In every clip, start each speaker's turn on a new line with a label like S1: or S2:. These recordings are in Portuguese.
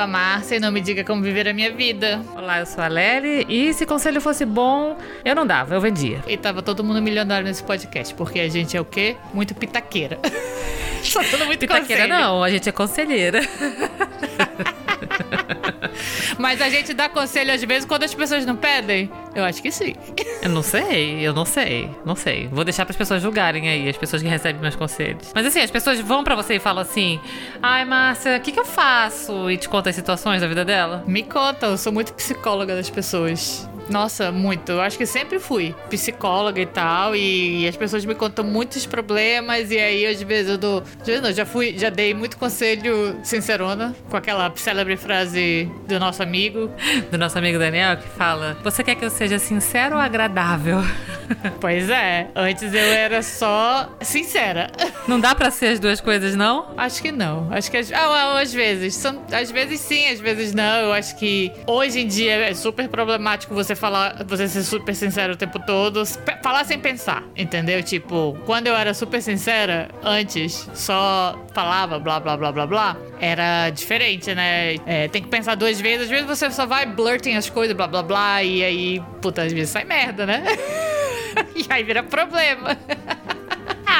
S1: sou a Márcia e não me diga como viver a minha vida.
S2: Olá, eu sou a Lely e se conselho fosse bom, eu não dava, eu vendia.
S1: E tava todo mundo milionário nesse podcast, porque a gente é o quê? Muito pitaqueira.
S2: Só tudo muito Pitaqueira conselho. não, a gente é conselheira.
S1: Mas a gente dá conselho às vezes quando as pessoas não pedem? Eu acho que sim.
S2: Eu não sei, eu não sei, não sei. Vou deixar para as pessoas julgarem aí, as pessoas que recebem meus conselhos. Mas assim, as pessoas vão para você e falam assim: ai, Márcia, o que, que eu faço? E te conta as situações da vida dela?
S1: Me conta, eu sou muito psicóloga das pessoas. Nossa, muito. Eu acho que sempre fui psicóloga e tal. E, as pessoas me contam muitos problemas. E aí, às vezes, eu dou. Já, não, já fui, já dei muito conselho sincerona com aquela célebre frase do nosso amigo.
S2: Do nosso amigo Daniel, que fala: Você quer que eu seja sincero ou agradável?
S1: Pois é. Antes eu era só sincera.
S2: Não dá para ser as duas coisas, não?
S1: Acho que não. Acho que às, ah, às vezes. São, às vezes sim, às vezes não. Eu acho que hoje em dia é super problemático você falar, você ser super sincero o tempo todo, falar sem pensar, entendeu? Tipo, quando eu era super sincera, antes, só falava blá blá blá blá blá, era diferente, né? É, tem que pensar duas vezes, às vezes você só vai blurting as coisas, blá blá blá, e aí, puta, às vezes sai merda, né? e aí vira problema.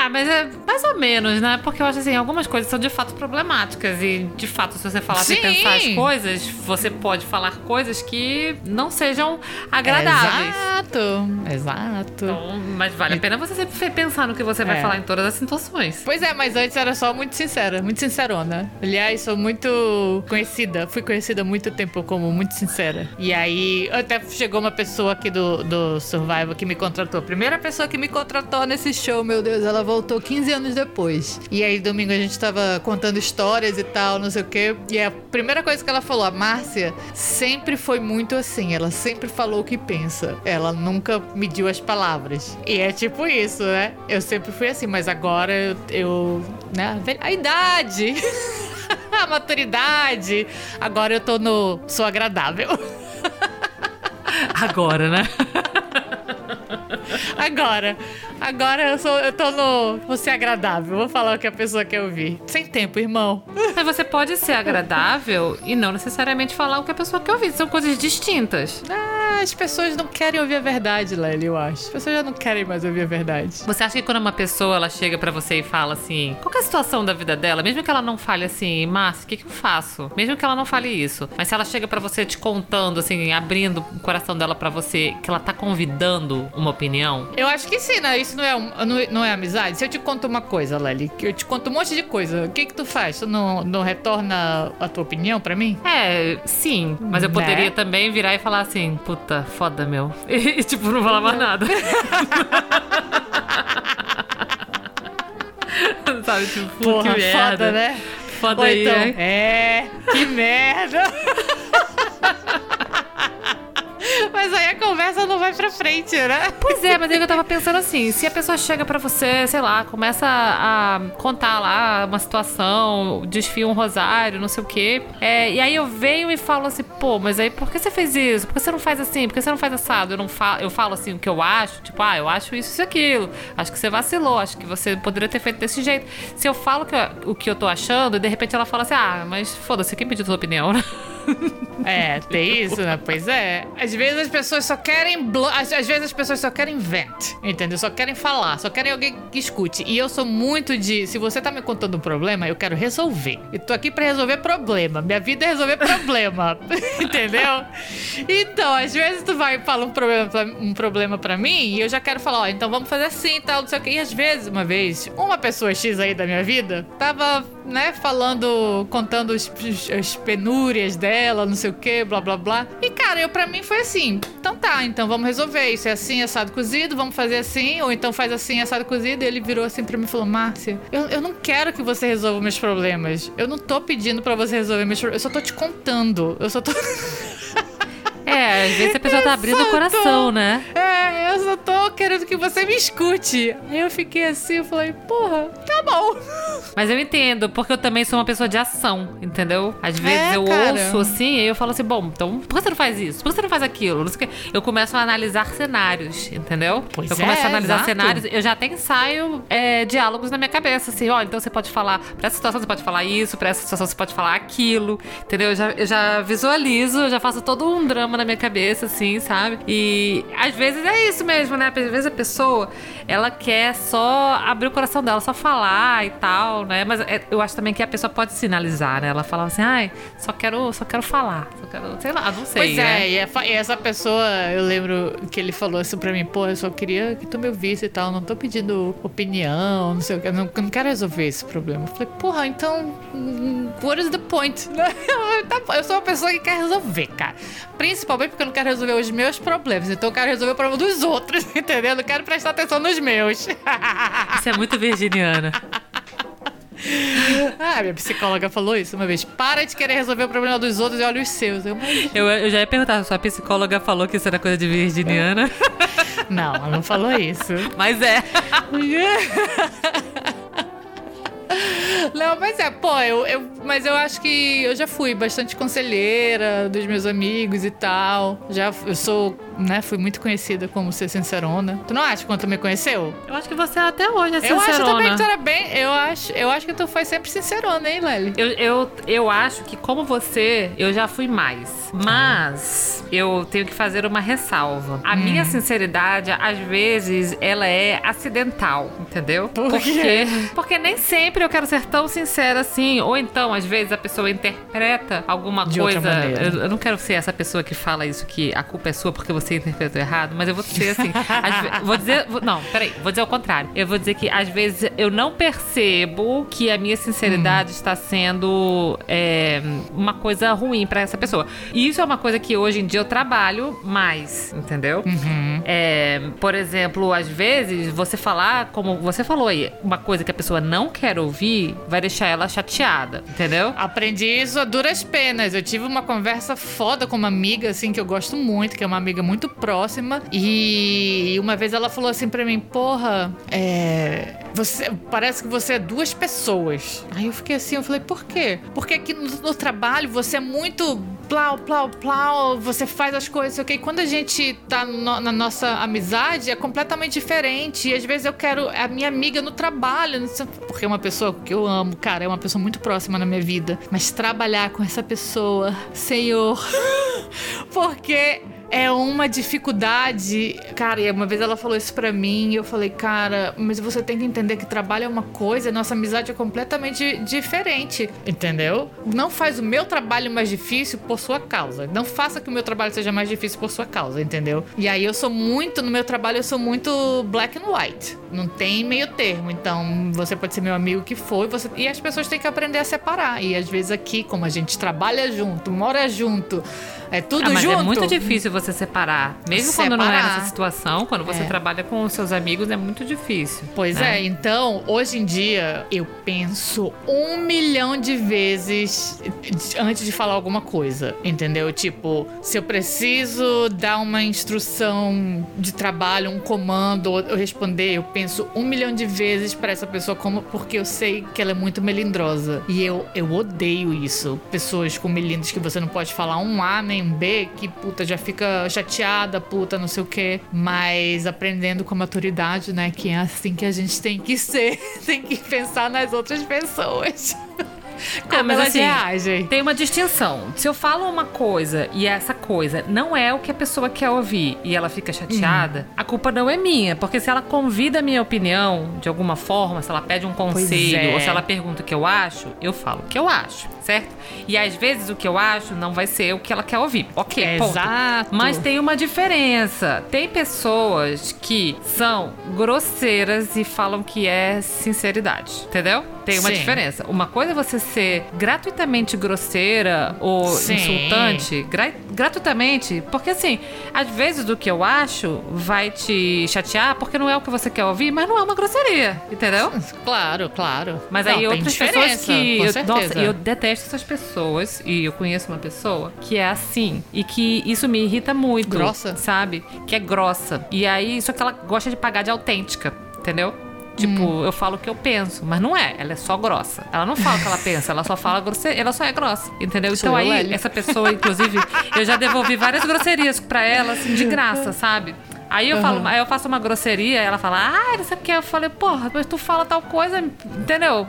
S2: Ah, mas é mais ou menos, né? Porque eu acho assim, algumas coisas são de fato problemáticas. E, de fato, se você falar sem pensar as coisas, você pode falar coisas que não sejam agradáveis.
S1: Exato, exato.
S2: Então, mas vale a pena você sempre pensar no que você vai é. falar em todas as situações.
S1: Pois é, mas antes era só muito sincera, muito sincerona. Aliás, sou muito conhecida, fui conhecida há muito tempo como muito sincera. E aí, até chegou uma pessoa aqui do, do Survival que me contratou. A primeira pessoa que me contratou nesse show, meu Deus, ela voltou 15 anos depois. E aí, domingo, a gente tava contando histórias e tal, não sei o quê. E a primeira coisa que ela falou, a Márcia, sempre foi muito assim. Ela sempre falou o que pensa. Ela nunca mediu as palavras. E é tipo isso, né? Eu sempre fui assim, mas agora eu. eu né? A idade! a maturidade! Agora eu tô no. Sou agradável.
S2: Agora, né?
S1: Agora. Agora eu, sou, eu tô no. Vou ser agradável. Vou falar o que a pessoa quer ouvir. Sem tempo, irmão.
S2: Mas você pode ser agradável e não necessariamente falar o que a pessoa quer ouvir. São coisas distintas.
S1: Ah, as pessoas não querem ouvir a verdade, Lely, eu acho. As pessoas já não querem mais ouvir a verdade.
S2: Você acha que quando uma pessoa ela chega para você e fala assim, qual é a situação da vida dela, mesmo que ela não fale assim, Márcia, o que, que eu faço? Mesmo que ela não fale isso, mas se ela chega para você te contando, assim, abrindo o coração dela para você, que ela tá convidando uma opinião?
S1: Eu acho que sim, né? Isso não é, um, não, não, é amizade? Se eu te conto uma coisa, Lely, que eu te conto um monte de coisa, o que que tu faz? Tu não, não retorna a tua opinião para mim?
S2: É, sim. Mas eu poderia né? também virar e falar assim, puta, foda, meu. E, tipo, não falar mais nada. Sabe, tipo,
S1: Porra,
S2: que
S1: merda. Foda, né?
S2: Foda Ou aí, então,
S1: É, que merda. Mas aí a conversa não vai pra frente, né?
S2: Pois é, mas eu tava pensando assim: se a pessoa chega pra você, sei lá, começa a contar lá uma situação, desfia um rosário, não sei o quê. É, e aí eu venho e falo assim, pô, mas aí por que você fez isso? Por que você não faz assim? Por que você não faz assado? Eu, não falo, eu falo assim o que eu acho, tipo, ah, eu acho isso e aquilo. Acho que você vacilou, acho que você poderia ter feito desse jeito. Se eu falo que eu, o que eu tô achando, de repente ela fala assim, ah, mas foda-se, quem pediu tua opinião, né?
S1: É, tem isso, né? Pois é. Às vezes as pessoas só querem. Às, às vezes as pessoas só querem vent, entendeu? Só querem falar, só querem alguém que escute. E eu sou muito de. Se você tá me contando um problema, eu quero resolver. Eu tô aqui pra resolver problema. Minha vida é resolver problema. entendeu? Então, às vezes tu vai e fala um problema, pra, um problema pra mim e eu já quero falar, ó, então vamos fazer assim e tal, não sei o quê. E às vezes, uma vez, uma pessoa X aí da minha vida tava, né, falando, contando as penúrias dela dela, não sei o que, blá blá blá. E cara, eu para mim foi assim: então tá, então vamos resolver. Isso é assim, assado cozido, vamos fazer assim, ou então faz assim, assado cozido. E ele virou assim pra mim e falou: Márcia, eu, eu não quero que você resolva meus problemas. Eu não tô pedindo para você resolver meus problemas, eu só tô te contando. Eu só tô.
S2: É, às vezes a pessoa tá abrindo o coração,
S1: tô,
S2: né?
S1: É, eu só tô querendo que você me escute. Aí eu fiquei assim, eu falei, porra, tá bom.
S2: Mas eu entendo, porque eu também sou uma pessoa de ação, entendeu? Às vezes
S1: É,
S2: eu
S1: cara.
S2: ouço assim e eu falo assim, bom, então por que você não faz isso? Por que você não faz aquilo? Não sei o quê. Eu começo a analisar cenários, entendeu?
S1: Pois
S2: eu começo
S1: é,
S2: a analisar
S1: exato.
S2: cenários, eu já até ensaio é, diálogos na minha cabeça, assim, ó, então você pode falar, pra essa situação você pode falar isso, pra essa situação você pode falar aquilo, entendeu? Eu já, eu já visualizo, eu já faço todo um drama na minha cabeça, assim, sabe? E às vezes é isso mesmo, né? Às vezes a pessoa, ela quer só abrir o coração dela, só falar e tal, né? Mas é, eu acho também que a pessoa pode sinalizar, né? Ela fala assim, ai, só quero, só quero falar, só quero, sei lá, não sei,
S1: Pois
S2: né?
S1: é, e, essa pessoa, eu lembro que ele falou assim pra mim, pô, eu só queria que tu me ouvisse e tal, não tô pedindo opinião, não sei o que, não, não quero resolver esse problema. Eu falei, porra, então, hum, what is the point? Tá eu sou uma pessoa que quer resolver, cara. Principalmente porque eu não quero resolver os meus problemas, então eu quero resolver o problema dos outros, entendeu? Eu não quero prestar atenção nos meus.
S2: Isso é muito virginiana.
S1: ah, minha psicóloga falou isso uma vez. Para de querer resolver o problema dos outros e olha os seus. Eu,
S2: Eu, eu já ia perguntar, sua psicóloga falou que isso era coisa de virginiana,
S1: não, ela não falou isso.
S2: mas é.
S1: Não, mas é, pô, eu, eu- mas eu acho que eu já fui bastante conselheira dos meus amigos e tal. Já eu sou, né, fui muito conhecida como ser sincerona. Tu não acha quando tu me conheceu?
S2: Eu acho que você até hoje é
S1: Eu acho
S2: sincerona.
S1: também que tu era bem, eu acho, eu acho que tu foi sempre sincerona, hein, Lely?
S2: Eu, eu, eu acho que, como você, eu já fui mais. Mas eu tenho que fazer uma ressalva. A
S1: Hum.
S2: minha sinceridade, às vezes, ela é acidental, entendeu?
S1: Por
S2: porque,
S1: quê?
S2: porque nem sempre eu quero ser tão sincera assim. Ou então, às vezes, a pessoa interpreta alguma
S1: De
S2: coisa. Eu, eu não quero ser essa pessoa que fala isso, que a culpa é sua porque você interpretou errado, mas eu vou ser assim. ve- vou dizer. não, peraí, vou dizer o contrário. Eu vou dizer que às vezes eu não percebo que a minha sinceridade está sendo é, uma coisa ruim pra essa pessoa. E isso é uma coisa que hoje em dia eu trabalho mais, entendeu? É, por exemplo, às vezes você falar, como você falou aí, uma coisa que a pessoa não quer ouvir vai deixar ela chateada, entendeu?
S1: Aprendi isso a duras penas. Eu tive uma conversa foda com uma amiga, assim, que eu gosto muito, que é uma amiga muito próxima. E uma vez ela falou assim pra mim: Porra, é. Você, parece que você é duas pessoas. Aí eu fiquei assim, eu falei, por quê? Porque aqui no, no trabalho você é muito plau, plau, plau, você faz as coisas, sei o quê. E quando a gente tá no- na nossa amizade, é completamente diferente. E às vezes eu quero a minha amiga no trabalho, porque é uma pessoa que eu amo, cara, é uma pessoa muito próxima na minha vida. Mas trabalhar com essa pessoa, Senhor, porque é uma dificuldade. Cara, e uma vez ela falou isso pra mim e eu falei, cara, mas você tem que entender que trabalho é uma coisa, nossa amizade é completamente diferente, entendeu? Não faz o meu trabalho mais difícil por sua causa. Não faça que o meu trabalho seja mais difícil por sua causa, entendeu? E aí eu sou muito, no meu trabalho eu sou muito black and white. Não tem meio termo. Então, você pode ser meu amigo que for, e, você... e as pessoas têm que aprender a separar. E às vezes aqui, como a gente trabalha junto, mora junto, é tudo
S2: Ah, mas
S1: junto.
S2: é muito difícil você separar. Mesmo quando não é
S1: Separar.
S2: nessa situação, quando você
S1: É.
S2: trabalha com os seus amigos, é muito difícil.
S1: Pois
S2: né?
S1: é, então, hoje em dia, eu penso um milhão de vezes antes de falar alguma coisa, entendeu? Tipo, se eu preciso dar uma instrução de trabalho, um comando, eu responder, eu penso um milhão de vezes pra essa pessoa, como porque eu sei que ela é muito melindrosa. E eu, eu odeio isso. Pessoas com melindres que você não pode falar um A nem um B, que puta já fica chateada, puta, não sei o quê. Mas aprendendo com maturidade, né? Que é assim que a gente tem que ser. tem que pensar nas outras pessoas. Como
S2: Ah, mas
S1: elas
S2: assim,
S1: reagem.
S2: Tem uma distinção. Se eu falo uma coisa e essa coisa não é o que a pessoa quer ouvir e ela fica chateada,
S1: Hum.
S2: a culpa não é minha. Porque se ela convida a minha opinião de alguma forma, se ela pede um conselho
S1: é.
S2: ou se ela pergunta o que eu acho, eu falo o que eu acho, certo? E às vezes o que eu acho não vai ser o que ela quer ouvir. Ok, ponto.
S1: Exato.
S2: Mas tem uma diferença. Tem pessoas que são grosseiras e falam que é sinceridade, entendeu? Tem uma
S1: Sim.
S2: diferença. Uma coisa é você ser gratuitamente grosseira ou
S1: Sim.
S2: insultante, gra- gratuitamente, porque assim, às vezes o que eu acho vai te chatear porque não é o que você quer ouvir, mas não é uma grosseria, entendeu?
S1: Claro, claro.
S2: Mas
S1: Não,
S2: aí outras pessoas que.
S1: Com
S2: eu-
S1: certeza.
S2: nossa, eu detesto essas pessoas. E eu conheço uma pessoa que é assim. E que isso me irrita muito.
S1: Grossa?
S2: Sabe? Que é grossa. E aí, só que ela gosta de pagar de autêntica, entendeu? Tipo,
S1: Hum.
S2: eu falo o que eu penso, mas não é. Ela é só grossa. Ela não fala o que ela pensa, ela só fala grosseria. Ela só é grossa, entendeu?
S1: Sou
S2: então aí, essa pessoa, inclusive, eu já devolvi várias grosserias pra ela, assim, de graça, sabe? Aí eu, falo, aí eu faço uma grosseria, ela fala, ah, não sei o que. Eu falei, porra, mas tu fala tal coisa, entendeu?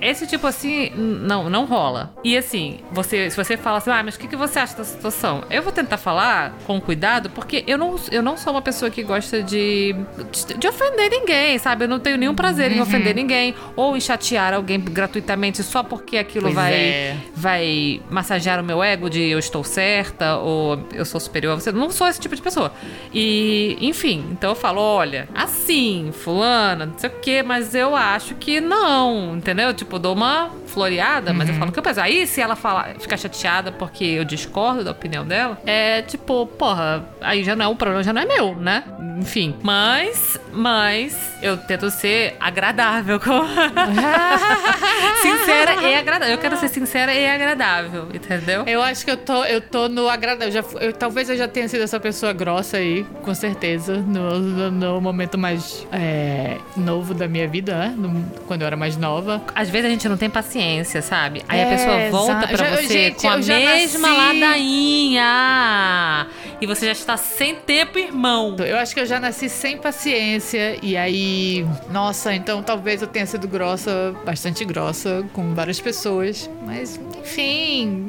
S2: Esse tipo assim, não, não rola. E assim, você, se você fala assim, ah, mas o que, que você acha da situação? Eu vou tentar falar com cuidado, porque eu não, eu não sou uma pessoa que gosta de, de, de ofender ninguém, sabe? Eu não tenho nenhum prazer em ofender ninguém ou em chatear alguém gratuitamente só porque aquilo
S1: Pois
S2: vai,
S1: é.
S2: vai massagear o meu ego de eu estou certa ou eu sou superior a você. Eu não sou esse tipo de pessoa. E, enfim, então eu falo, olha, assim, fulana, não sei o quê, mas eu acho que não, entendeu? Tipo, dou uma floreada, mas eu falo que eu penso. Aí, se ela falar, ficar chateada porque eu discordo da opinião dela, é tipo, porra, aí já não é o problema, já não é meu, né? Enfim. Mas, mas, eu tento ser agradável com. sincera e agradável. Eu quero ser sincera e agradável, entendeu?
S1: Eu acho que eu tô, eu tô no agradável. Já, eu, talvez eu já tenha sido essa pessoa grossa aí, com certeza, no, no, no momento mais é, novo da minha vida, né? No- quando eu era mais nova.
S2: Às vezes a gente não tem paciência, sabe? Aí
S1: É,
S2: a pessoa volta
S1: já-
S2: você
S1: gente,
S2: com a mesma
S1: nasci-
S2: ladainha. E você já está sem tempo, irmão.
S1: Eu acho que eu já nasci sem paciência. E aí, nossa, então talvez eu tenha sido grossa, bastante grossa, com várias pessoas. Mas, enfim,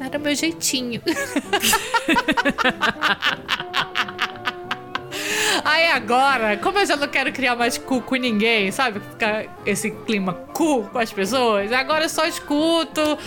S1: era meu jeitinho. Aí agora, como eu já não quero criar mais cu com ninguém, sabe? Ficar esse clima cu com as pessoas, agora eu só escuto.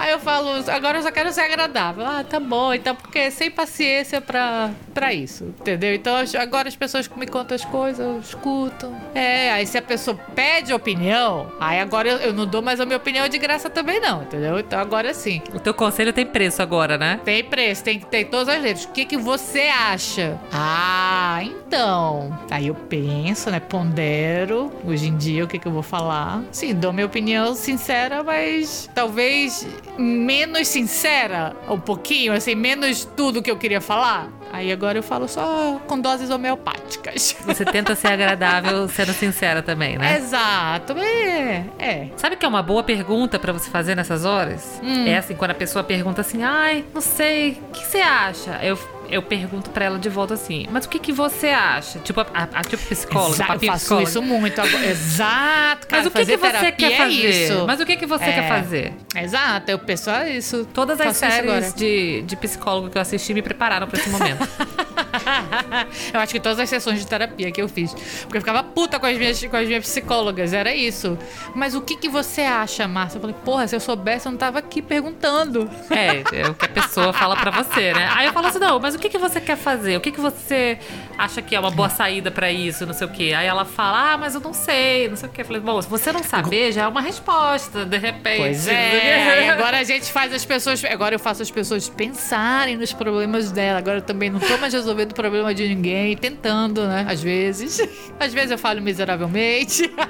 S1: Aí eu falo, agora eu só quero ser agradável. Ah, tá bom, então, porque sem paciência pra, pra isso, entendeu? Então agora as pessoas me contam as coisas, eu escuto. É, aí se a pessoa pede opinião, aí agora eu, eu não dou mais a minha opinião de graça também, não, entendeu? Então agora sim.
S2: O teu conselho tem preço agora, né?
S1: Tem preço, tem que ter todas as letras. O que, que você acha? Ah, então. Aí eu penso, né? Pondero. Hoje em dia, o que, que eu vou falar? Sim, dou minha opinião sincera, mas talvez menos sincera, um pouquinho, assim, menos tudo que eu queria falar. Aí agora eu falo só com doses homeopáticas.
S2: Você tenta ser agradável sendo sincera também, né?
S1: Exato, é. É.
S2: Sabe que é uma boa pergunta pra você fazer nessas horas?
S1: Hum.
S2: É assim, quando a pessoa pergunta assim, ai, não sei, o que você acha? Eu, eu pergunto pra ela de volta assim, mas o que, que você acha? Tipo, a, a- a- tipo psicólogo,
S1: Exa- eu
S2: papinho
S1: faço
S2: psicólogo.
S1: isso muito agora. Exato, cara.
S2: Mas o que, que você quer
S1: é
S2: fazer?
S1: isso.
S2: Mas o que, que você
S1: É.
S2: quer fazer?
S1: Exato, eu penso ah, isso.
S2: Todas as séries de, de psicólogo que eu assisti me prepararam pra esse momento.
S1: eu acho que todas as sessões de terapia que eu fiz. Porque eu ficava puta com as minhas, com as minhas psicólogas, era isso. Mas o que, que você acha, Márcia? Eu falei, porra, se eu soubesse, eu não tava aqui perguntando.
S2: É, é o que a pessoa fala pra você, né? Aí eu falo assim, não, mas o que, que você quer fazer? O que, que você acha que é uma boa saída pra isso, não sei o quê? Aí ela fala, ah, mas eu não sei, não sei o quê. Eu falei, bom, se você não saber, já é uma resposta, de repente.
S1: Pois é. Aí agora a gente faz as pessoas. Agora eu faço as pessoas pensarem nos problemas dela. Agora eu também não tô mais resolvendo o problema de ninguém, tentando, né? Às vezes. Às vezes eu falo miseravelmente.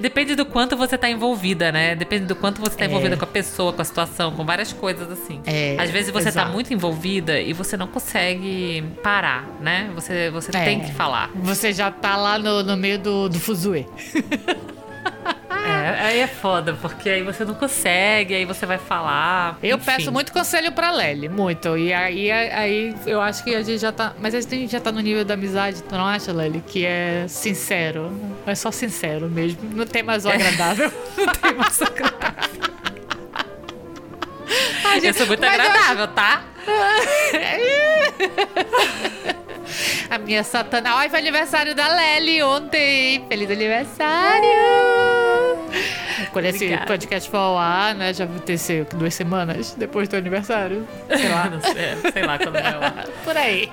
S2: Depende do quanto você tá envolvida, né? Depende do quanto você tá
S1: É.
S2: envolvida com a pessoa, com a situação, com várias coisas assim.
S1: É,
S2: Às vezes você tá
S1: exato.
S2: muito envolvida e você não consegue parar, né? Você, você
S1: É.
S2: tem que falar.
S1: Você já tá lá no, no meio do, do fuzuê.
S2: É, aí é foda, porque aí você não consegue, aí você vai falar.
S1: Eu
S2: enfim.
S1: peço muito conselho pra Lely, muito. E aí, aí eu acho que a gente já tá. Mas a gente já tá no nível da amizade, tu não acha, Lely? Que é sincero. É só sincero mesmo. Não tem mais o agradável. não tem mais o agradável. A
S2: Eu
S1: gente-
S2: sou muito
S1: mas eu
S2: agradável, tá?
S1: A minha satana. Ai, foi aniversário da Lely ontem. Feliz aniversário! Quando esse podcast for ao ar, né? Já vai ter duas semanas depois do aniversário. Sei lá.
S2: Não sei, sei lá quando vai lá.
S1: Por aí.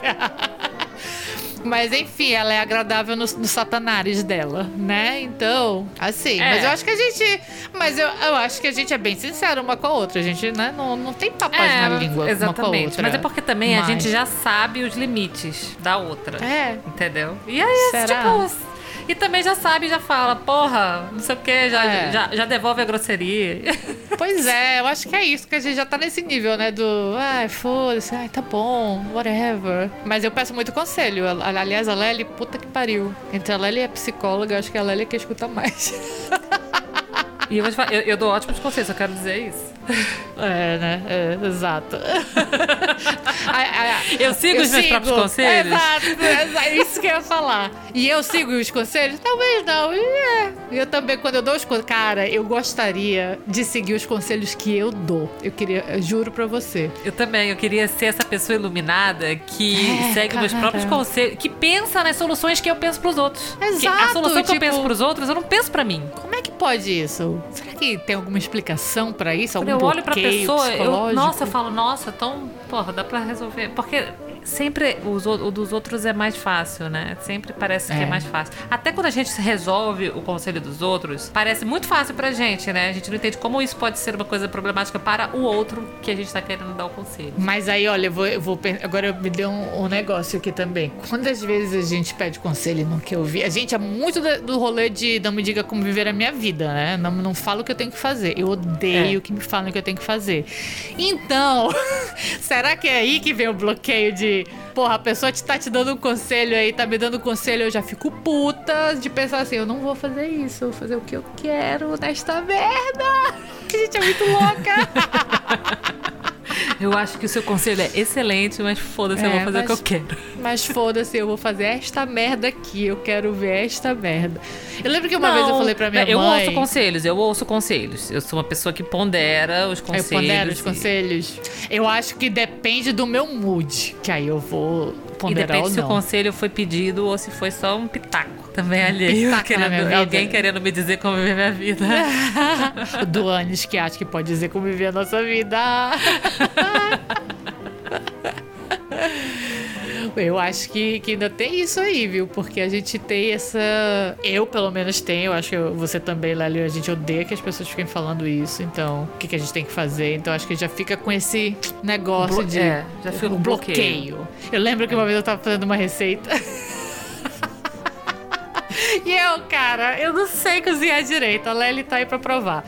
S1: Mas enfim, ela é agradável nos no satanares dela, né? Então, assim.
S2: É.
S1: Mas eu acho que a gente. Mas eu, eu acho que a gente é bem sincero uma com a outra. A gente, né? Não, não tem papas na língua uma com a
S2: É, exatamente.
S1: outra.
S2: Mas é porque também a
S1: Mas-
S2: gente já sabe os limites da outra.
S1: É.
S2: Entendeu? E aí,
S1: Será?
S2: tipo. E também já sabe, já fala, porra, não sei o que, já,
S1: É.
S2: já, já devolve a grosseria.
S1: Pois é, eu acho que é isso, que a gente já tá nesse nível, né? Do, ai, foda-se, ai, tá bom, whatever. Mas eu peço muito conselho. Aliás, a Lely, puta que pariu. Entre a Lely e a psicóloga, eu acho que a Lely é que escuta mais.
S2: E eu falar, eu, eu dou ótimos conselhos, eu quero dizer isso.
S1: É, né? É, exato.
S2: Eu sigo os meus próprios conselhos?
S1: Exato, é isso que eu ia falar. E eu sigo os conselhos? Talvez não. E é. Eu também, quando eu dou os conselhos. Cara, eu gostaria de seguir os conselhos que eu dou. Eu queria, eu juro pra você.
S2: Eu também, eu queria ser essa pessoa iluminada que
S1: É,
S2: segue meus
S1: cara.
S2: próprios conselhos, que pensa nas soluções que eu penso pros outros. Que
S1: Exato,
S2: a solução que eu
S1: tipo-
S2: penso pros outros, eu não penso pra mim.
S1: Como é que pode isso? Será que tem alguma explicação pra isso? Algum
S2: eu olho pra pessoa, eu, nossa, eu falo, nossa, então, porra, dá pra resolver. Porque sempre os, o dos outros é mais fácil, né? Sempre parece que é
S1: É.
S2: mais fácil. Até quando a gente resolve o conselho dos outros, parece muito fácil pra gente, né? A gente não entende como isso pode ser uma coisa problemática para o outro que a gente tá querendo dar o conselho.
S1: Mas aí, olha, eu vou, eu vou agora me deu um, um negócio aqui também. Quantas vezes a gente pede conselho e não quer ouvir? A gente é muito do, rolê de não me diga como viver a minha vida, né? Não, não falo o que eu tenho que fazer. Eu odeio
S2: É.
S1: que me falem o que eu tenho que fazer. Então, será que é aí que vem o bloqueio de, porra, a pessoa te tá te dando um conselho aí, tá me dando um conselho, eu já fico puta de pensar assim, eu não vou fazer isso, vou fazer o que eu quero nesta merda. A gente é muito louca.
S2: Eu acho que o seu conselho é excelente, mas foda-se, eu
S1: É,
S2: vou fazer
S1: mas-
S2: o que eu quero.
S1: Mas foda-se, eu vou fazer esta merda aqui. Eu quero ver esta merda. Eu lembro que uma vez eu falei pra minha
S2: eu
S1: mãe.
S2: ouço conselhos, eu ouço conselhos. Eu sou uma pessoa que pondera os
S1: Eu
S2: conselhos.
S1: pondero os
S2: e-
S1: conselhos. Eu acho que depende do meu mood. Que aí eu vou
S2: E
S1: ponderar
S2: depende
S1: ou
S2: se o
S1: não.
S2: conselho foi pedido ou se foi só um pitaco. Também alheio.
S1: pitaco na
S2: querendo- alguém querendo me dizer como viver minha vida.
S1: do Anis que acha que pode dizer como viver a nossa vida. Eu acho que, que ainda tem isso aí, viu? Porque a gente tem essa. Eu, pelo menos, tenho. Eu acho que você também, Lélio. A gente odeia que as pessoas fiquem falando isso. Então, o que, que a gente tem que fazer? Então, acho que já fica com esse negócio
S2: Blo-
S1: de.
S2: é, já fica
S1: um
S2: com
S1: bloqueio. Eu lembro que uma vez eu tava fazendo uma receita. E eu, cara, eu não sei cozinhar direito. A Lely tá aí pra provar.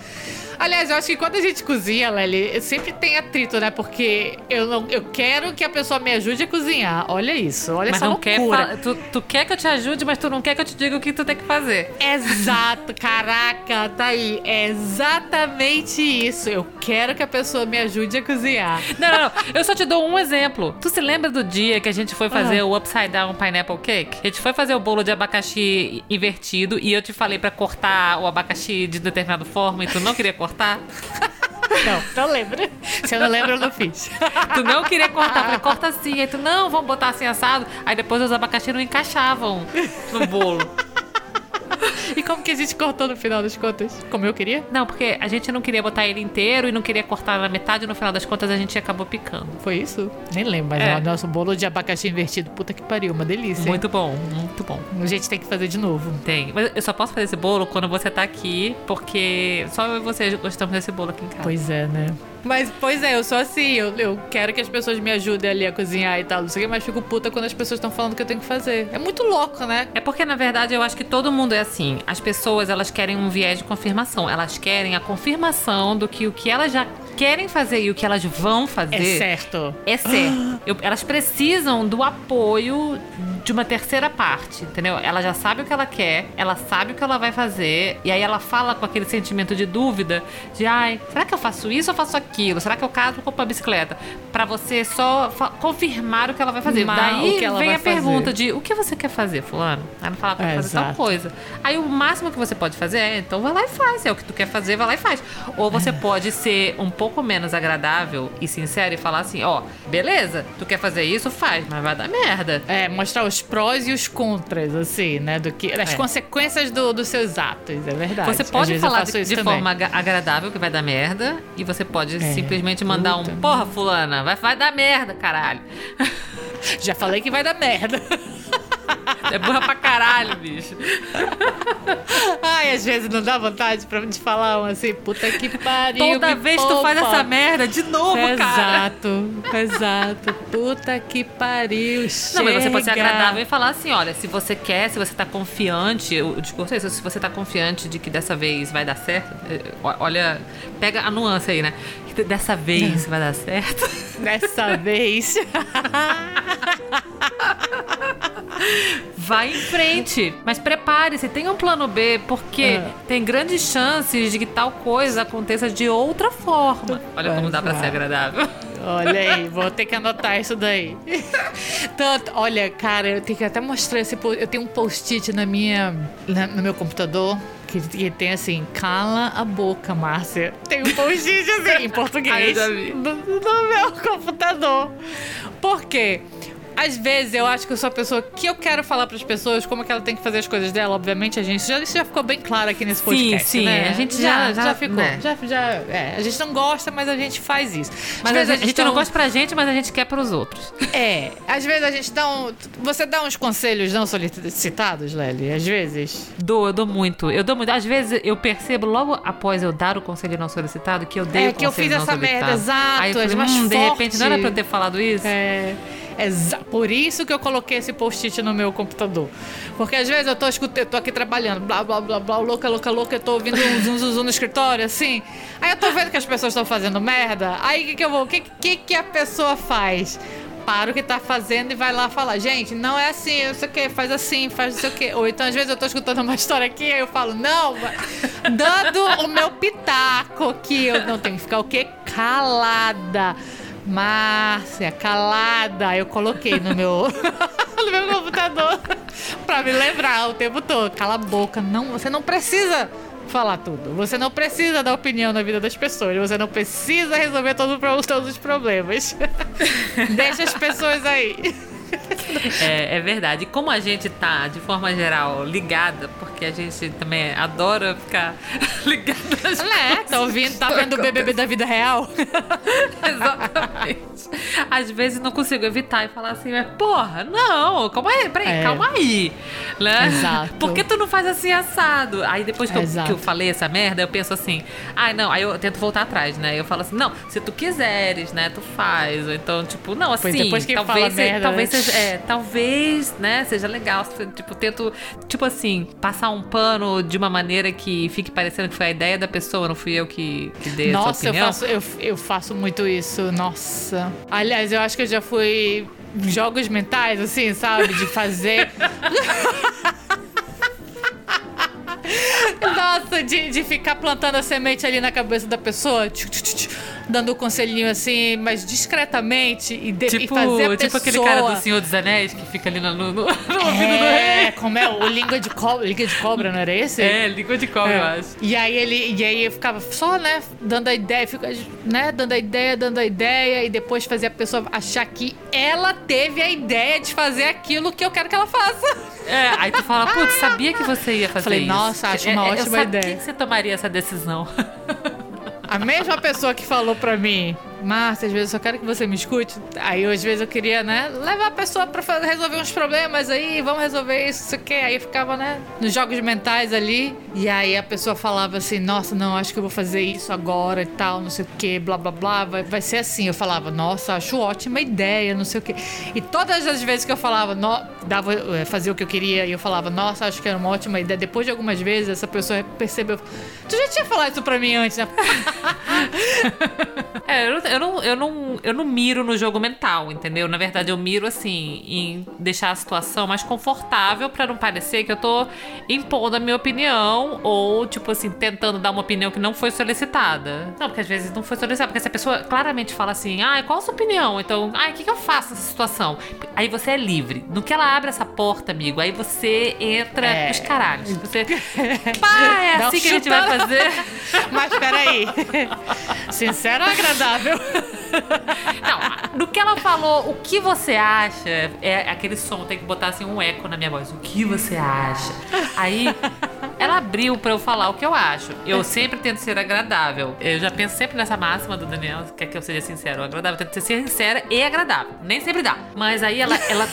S1: Aliás, eu acho que quando a gente cozinha, Lely, sempre tem atrito, né? Porque eu, não, eu quero que a pessoa me ajude a cozinhar. Olha isso, olha
S2: Mas
S1: essa
S2: não quer
S1: loucura.
S2: fa- tu, tu quer que eu te ajude, mas tu não quer que eu te diga o que tu tem que fazer.
S1: Exato, caraca, tá aí. É exatamente isso. Eu quero que a pessoa me ajude a cozinhar.
S2: Não, não, não. Eu só te dou um exemplo. Tu se lembra do dia que a gente foi fazer
S1: Ah.
S2: o Upside Down Pineapple Cake? A gente foi fazer o bolo de abacaxi invertido e eu te falei pra cortar o abacaxi de determinada forma e tu não queria cortar?
S1: Não, não lembro. Se eu não lembro, eu não fiz.
S2: Tu não queria cortar, falei, corta assim. Aí tu, não, vamos botar assim assado. Aí depois os abacaxi não encaixavam no bolo.
S1: E como que a gente cortou no final das contas? Como eu queria?
S2: Não, porque a gente não queria botar ele inteiro e não queria cortar na metade. No final das contas, a gente acabou picando.
S1: Foi isso? Nem lembro, mas
S2: É.
S1: o nosso bolo de abacaxi invertido, puta que pariu, uma delícia. hein?
S2: Muito bom, muito bom.
S1: A gente tem que fazer de novo.
S2: Tem. Mas eu só posso fazer esse bolo quando você tá aqui, porque só eu e você gostamos desse bolo aqui em casa.
S1: Pois é, né? Mas, pois é, eu sou assim, eu, eu quero que as pessoas me ajudem ali a cozinhar e tal, não sei o que, mas fico puta quando as pessoas estão falando que eu tenho que fazer. É muito louco, né?
S2: É porque, na verdade, eu acho que todo mundo é assim. As pessoas, elas querem um viés de confirmação. Elas querem a confirmação do que o que elas já querem fazer e o que elas vão fazer
S1: É certo.
S2: é certo. Eu- elas precisam do apoio de uma terceira parte, entendeu? Ela já sabe o que ela quer, ela sabe o que ela vai fazer, e aí ela fala com aquele sentimento de dúvida, de ai, será que eu faço isso ou faço aquilo? Será que eu caso ou compro a bicicleta? Pra você só confirmar o que ela vai fazer.
S1: Mas
S2: Daí vem a pergunta
S1: fazer.
S2: de o que você quer fazer, fulano? Aí ela fala pra
S1: É,
S2: fazer tal
S1: exato.
S2: coisa. Aí o máximo que você pode fazer é, então vai lá e faz. É o que tu quer fazer, vai lá e faz. Ou você pode ser um pouco menos agradável e sincero e falar assim, ó, beleza, tu quer fazer isso, faz, mas vai dar merda.
S1: É, mostrar os prós e os contras, assim, né? Do que, das
S2: É.
S1: consequências do- dos seus atos, é verdade.
S2: Você pode falar de, de forma agradável que vai dar merda e você pode
S1: É,
S2: simplesmente mandar
S1: puta.
S2: um, porra, fulana, vai, vai dar merda, caralho.
S1: Já falei que vai dar merda.
S2: É burra pra caralho, bicho.
S1: Ai, às vezes não dá vontade pra de falar um assim, puta que pariu.
S2: Toda vez tu faz
S1: poupa.
S2: essa merda de novo, cara.
S1: Exato, exato. Puta que pariu.
S2: Não, mas você pode ser
S1: chega.
S2: agradável e falar assim, olha, se você quer, se você tá confiante, o discurso é isso, se você tá confiante de que dessa vez vai dar certo, eh, olha, pega a nuance aí, né? Dessa vez vai dar certo.
S1: Dessa vez.
S2: Vai em frente, mas prepare-se, tenha um plano B, porque
S1: É.
S2: tem grandes chances de que tal coisa aconteça de outra forma. Olha como dá pra ser agradável.
S1: Olha aí, vou ter que anotar isso daí. Tanto, olha, cara, eu tenho que até mostrar esse. Eu tenho um post-it na minha, na- no meu computador. Que, que tem assim, cala a boca, Márcia. Tem um post-it assim, em português.
S2: Ah, já vi.
S1: No, no meu computador. Por quê? Às vezes eu acho que eu sou a pessoa que eu quero falar para as pessoas como é que ela tem que fazer as coisas dela. Obviamente, a gente já, isso já ficou bem claro aqui nesse
S2: Sim,
S1: podcast.
S2: sim,
S1: né?
S2: a gente já-
S1: já,
S2: já-
S1: ficou.
S2: né.
S1: Já, já, é, a gente não gosta, mas a gente faz isso. Às
S2: Mas a
S1: vezes
S2: gente, a gente não
S1: um-
S2: gosta pra gente, mas a gente quer pros outros.
S1: É, às vezes a gente dá um. Você dá uns conselhos não solicitados, Lely? Às vezes.
S2: Dou, eu dou muito. Eu dou muito. Às vezes eu percebo logo após eu dar o conselho não solicitado que eu dei
S1: É,
S2: o
S1: que eu
S2: conselho
S1: fiz
S2: não
S1: essa merda,
S2: solicitado.
S1: exato,
S2: Aí eu
S1: é
S2: falei, hum, de
S1: forte.
S2: repente não era pra eu ter falado isso?
S1: É. exa- Por isso que eu coloquei esse post-it no meu computador. Porque às vezes eu tô, escut... eu tô aqui trabalhando, blá, blá, blá, blá, louca, louca, louca, eu tô ouvindo um zum, zum, zum no escritório, assim. Aí eu tô vendo que as pessoas estão fazendo merda. Aí o que, que eu vou. O que, que, que a pessoa faz? Para o que tá fazendo e vai lá falar, gente, não é assim, não sei o que, faz assim, faz não sei o que. Ou então, às vezes, eu tô escutando uma história aqui, aí eu falo, não, dando o meu pitaco que eu não tenho que ficar o quê? Calada. Márcia, calada. Eu coloquei no meu, no meu computador pra me lembrar o tempo todo. Cala a boca. Não, você não precisa falar tudo. Você não precisa dar opinião na vida das pessoas. Você não precisa resolver todo, o pro- todos os problemas. Deixa as pessoas aí.
S2: É, é verdade. E como a gente tá, de forma geral, ligada, porque a gente também adora ficar ligada às
S1: É, tá ouvindo, tá vendo o BBB da vida real?
S2: Exatamente. Às vezes não consigo evitar e falar assim, mas porra, não, calma aí, peraí,
S1: É.
S2: calma aí. Né?
S1: Exato.
S2: Por que tu não faz assim assado? Aí depois que eu, que eu falei essa merda, eu penso assim, ai não, aí eu tento voltar atrás, né? Eu falo assim, não, se tu quiseres, né, tu faz. Ou então, tipo, não, assim,
S1: Pois depois que
S2: talvez,
S1: fala
S2: se-
S1: merda,
S2: talvez
S1: né?
S2: Seja, é, talvez, né, seja legal. Tipo, tento, tipo assim, passar um pano de uma maneira que fique parecendo que foi a ideia da pessoa, não fui eu que, que dei essa
S1: Nossa, eu
S2: opinião.
S1: faço, eu, eu faço muito isso. Nossa. Aliás, eu acho que eu já fui jogos mentais, assim, sabe? De fazer. Nossa, de, de ficar plantando a semente ali na cabeça da pessoa, tchu, tchu, tchu, dando o conselhinho assim, mas discretamente e, de, e
S2: Tipo,
S1: fazer a
S2: tipo
S1: pessoa...
S2: aquele cara do Senhor dos Anéis que fica ali no, no, no, no
S1: É, como é? O língua de cobra, língua de cobra, não era esse?
S2: É, língua de cobra,
S1: É.
S2: eu acho.
S1: E aí ele, e aí eu ficava só, né, dando a ideia, fica, né, dando a ideia, dando a ideia e depois fazer a pessoa achar que ela teve a ideia de fazer aquilo que eu quero que ela faça.
S2: É, aí tu fala, putz, sabia que você ia fazer
S1: Falei,
S2: isso.
S1: nossa, acho uma
S2: É, é,
S1: ótima
S2: eu sabia
S1: ideia.
S2: que você tomaria essa decisão.
S1: A mesma pessoa que falou pra mim, Márcia, às vezes eu só quero que você me escute. Aí, às vezes, eu queria, né, levar a pessoa pra fazer- resolver uns problemas aí, vamos resolver isso, isso aqui. Aí ficava, né, nos jogos mentais ali. E aí a pessoa falava assim, nossa, não, acho que eu vou fazer isso agora e tal, não sei o que, blá, blá, blá. Vai, vai ser assim. Eu falava, nossa, acho ótima ideia, não sei o que. E todas as vezes que eu falava, no, dava, eh, fazia o que eu queria, e eu falava, nossa, acho que era uma ótima ideia. Depois de algumas vezes, essa pessoa percebeu, tu já tinha falado isso pra mim antes, né?
S2: É, eu, não- eu, não, eu, não, eu não miro no jogo mental, entendeu? Na verdade, eu miro assim, em deixar a situação mais confortável pra não parecer que eu tô impondo a minha opinião ou, tipo assim, tentando dar uma opinião que não foi solicitada. Não, porque às vezes não foi solicitada, porque se a pessoa claramente fala assim, ah, qual a sua opinião? Então, ah, o que, que eu faço nessa situação? Aí você é livre. No que ela abre essa porta, amigo, aí você entra
S1: É.
S2: os caralhos. Você, pá, é
S1: Dá um
S2: assim que a gente vai fazer.
S1: Mas peraí. Sincero ou agradável?
S2: Não, do que ela falou, o que você acha? É aquele som, tem que botar assim um eco na minha voz. O que você acha? Aí ela abriu pra eu falar o que eu acho. Eu sempre tento ser agradável. Eu já penso sempre nessa máxima do Daniel, quer que eu seja sincero ou agradável. Eu tento ser sincera e agradável. Nem sempre dá. Mas aí ela, ela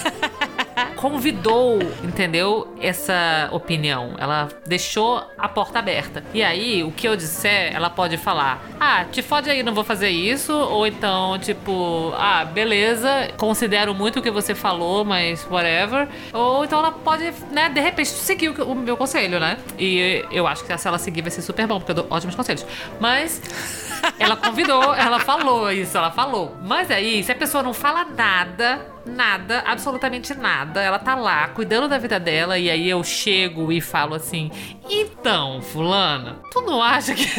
S2: convidou, entendeu? Essa opinião. Ela deixou a porta aberta. E aí, o que eu disser, ela pode falar: ah, te fode aí, não vou fazer isso. Ou então, tipo, ah, beleza, considero muito o que você falou, mas whatever. Ou então ela pode, né, de repente, seguir o, meu conselho, né? E eu acho que se ela seguir vai ser super bom, porque eu dou ótimos conselhos. Mas. Ela convidou, ela falou isso, ela falou. Mas aí, se a pessoa não fala nada, nada, absolutamente nada, ela tá lá cuidando da vida dela e aí eu chego e falo assim: "Então, fulana, tu não acha que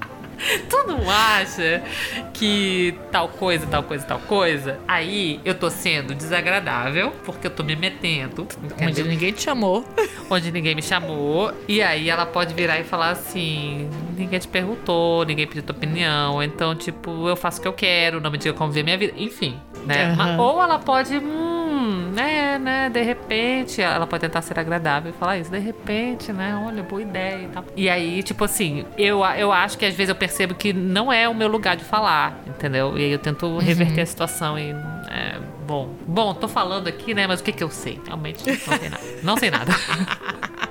S2: Tu não acha que tal coisa, tal coisa, tal coisa? Aí eu tô sendo desagradável, porque eu tô me metendo.
S1: Onde
S2: entendeu?
S1: ninguém te chamou.
S2: onde ninguém me chamou. E aí ela pode virar e falar assim: ninguém te perguntou, ninguém pediu tua opinião. Então, tipo, eu faço o que eu quero, não me diga como viver minha vida. Enfim, né? Mas- ou ela pode, hum, né, né, de repente, ela pode tentar ser agradável e falar isso, de repente, né, olha, boa ideia e tal. E aí, tipo assim, eu, eu acho que às vezes eu percebo que não é o meu lugar de falar, entendeu? E aí eu tento reverter a situação e. É, bom, bom, tô falando aqui, né, mas o que que eu sei? Realmente não sei nada. Não sei nada.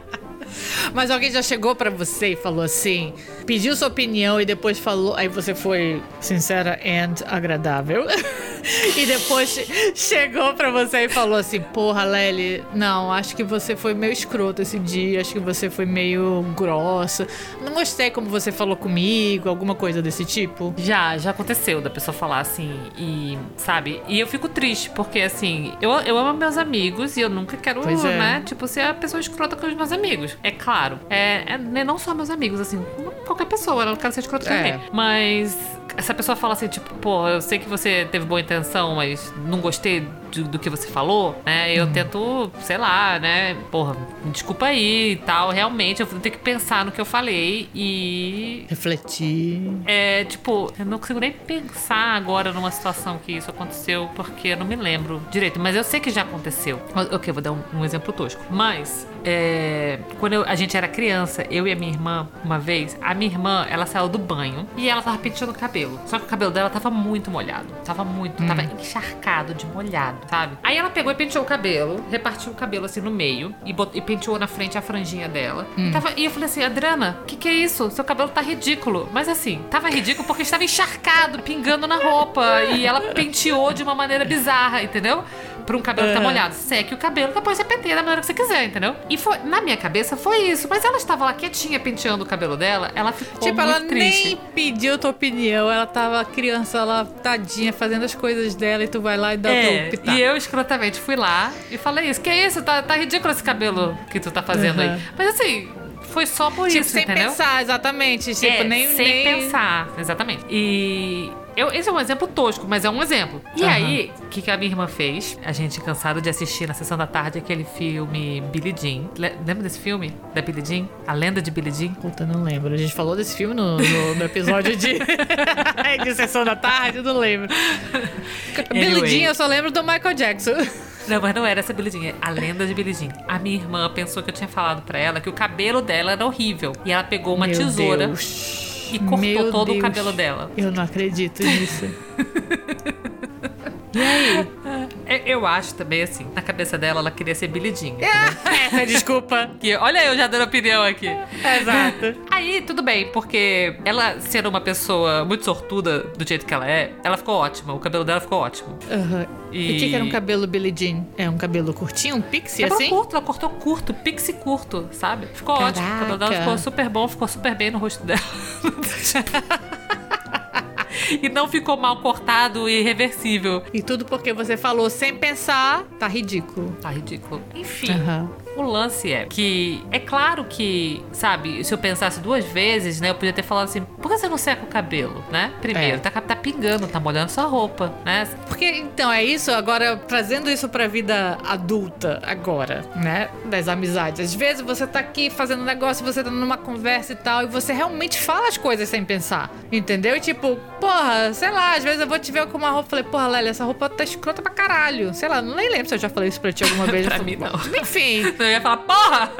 S1: Mas alguém já chegou pra você e falou assim, pediu sua opinião e depois falou, aí você foi sincera and agradável. e depois che- chegou pra você e falou assim: "Porra, Lely, não, acho que você foi meio escroto esse dia, acho que você foi meio grossa. Não gostei como você falou comigo, alguma coisa desse tipo".
S2: Já, já aconteceu da pessoa falar assim, e sabe? E eu fico triste, porque assim, eu, eu amo meus amigos e eu nunca quero,
S1: é.
S2: né? Tipo, ser a pessoa escrota com os meus amigos. É claro. É, é né, não só meus amigos, assim, qualquer pessoa, eu não quero ser escrota com
S1: É.
S2: ninguém. Mas essa pessoa fala assim, tipo, pô, eu sei que você teve boa intenção, mas não gostei do, do que você falou, né? Eu tento, sei lá, né? Porra, me desculpa aí e tal. Realmente, eu vou ter que pensar no que eu falei e
S1: Refletir.
S2: é, tipo, eu não consigo nem pensar agora numa situação que isso aconteceu, porque eu não me lembro direito. Mas eu sei que já aconteceu. Ok, vou dar um, um exemplo tosco. Mas, é, quando eu- a gente era criança, eu e a minha irmã, uma vez, a minha irmã, ela saiu do banho e ela tava penteando o cabelo. Só que o cabelo dela tava muito molhado. Tava muito, tava encharcado de molhado, sabe? Aí ela pegou e penteou o cabelo, repartiu o cabelo assim no meio e, bot- e penteou na frente a franjinha dela. E, tava- e eu falei assim, Adriana, o que, que é isso? Seu cabelo tá ridículo. Mas assim, tava ridículo porque estava encharcado, pingando na roupa. E ela penteou de uma maneira bizarra, entendeu? Pra um cabelo que tá
S1: É.
S2: molhado. Seque o cabelo, depois você penteia da maneira que você quiser, entendeu? E foi, na minha cabeça foi isso. Mas ela estava lá quietinha penteando o cabelo dela, ela ficou
S1: Tipo,
S2: muito
S1: ela
S2: triste.
S1: nem pediu tua opinião. Ela tava criança lá, tadinha, fazendo as coisas dela e tu vai lá e dá o
S2: É,
S1: teu pitaco.
S2: e eu escrotamente fui lá e falei isso. Que é isso? Tá, tá ridículo esse cabelo que tu tá fazendo
S1: Uhum.
S2: aí. Mas assim, foi só por
S1: Tipo,
S2: isso,
S1: sem
S2: entendeu?
S1: pensar, exatamente. Tipo,
S2: é,
S1: nem,
S2: sem
S1: nem...
S2: pensar, exatamente. E eu, esse é um exemplo tosco, mas é um exemplo. E
S1: Aham.
S2: aí, o que, que a minha irmã fez? A gente cansado de assistir na sessão da tarde aquele filme Billie Jean. Le- Lembra desse filme? Da Billie Jean? A lenda de Billie Jean?
S1: Puta, não lembro. A gente falou desse filme no, no- no episódio de, de Sessão da Tarde, não lembro.
S2: Anyway.
S1: Billy Jean, eu só lembro do Michael Jackson.
S2: Não, mas não era essa Billie Jean, é a lenda de Billie Jean. A minha irmã pensou que eu tinha falado pra ela que o cabelo dela era horrível. E ela pegou uma
S1: Meu
S2: tesoura
S1: Deus.
S2: e cortou
S1: Meu
S2: todo o
S1: Deus.
S2: cabelo dela.
S1: Eu não acredito nisso. e aí?
S2: É, Eu acho também assim, na cabeça dela ela queria ser Billie Jean. entendeu?
S1: Essa é desculpa.
S2: Que, olha eu já dando opinião aqui.
S1: Exato.
S2: Aí, tudo bem, porque ela, sendo uma pessoa muito sortuda do jeito que ela é, ela ficou ótima. O cabelo dela ficou ótimo.
S1: Aham. E o que, que era um cabelo Billie Jean? É um cabelo curtinho, um pixie
S2: Cabelo
S1: assim?
S2: curto, ela cortou curto, pixie curto, sabe? Ficou ótimo. O cabelo dela
S1: Caraca.
S2: ficou super bom, ficou super bem no rosto dela. e não ficou mal cortado e irreversível.
S1: E tudo porque você falou sem pensar, tá ridículo.
S2: Tá ridículo. Enfim.
S1: Aham.
S2: O lance é que é claro que, sabe, se eu pensasse duas vezes, né, eu podia ter falado assim, por que você não seca o cabelo, né? Primeiro,
S1: É.
S2: tá, tá pingando, tá molhando sua roupa, né?
S1: Porque, então, é isso, agora, trazendo isso pra vida adulta, agora, né? Das amizades. Às vezes você tá aqui fazendo um negócio, você tá numa conversa e tal, e você realmente fala as coisas sem pensar, entendeu? E tipo, porra, sei lá, às vezes eu vou te ver com uma roupa e falei, porra, Lélia, essa roupa tá escrota pra caralho. Sei lá, não nem lembro se eu já falei isso pra ti alguma vez.
S2: Pra mim, não.
S1: Enfim.
S2: Eu ia falar, porra!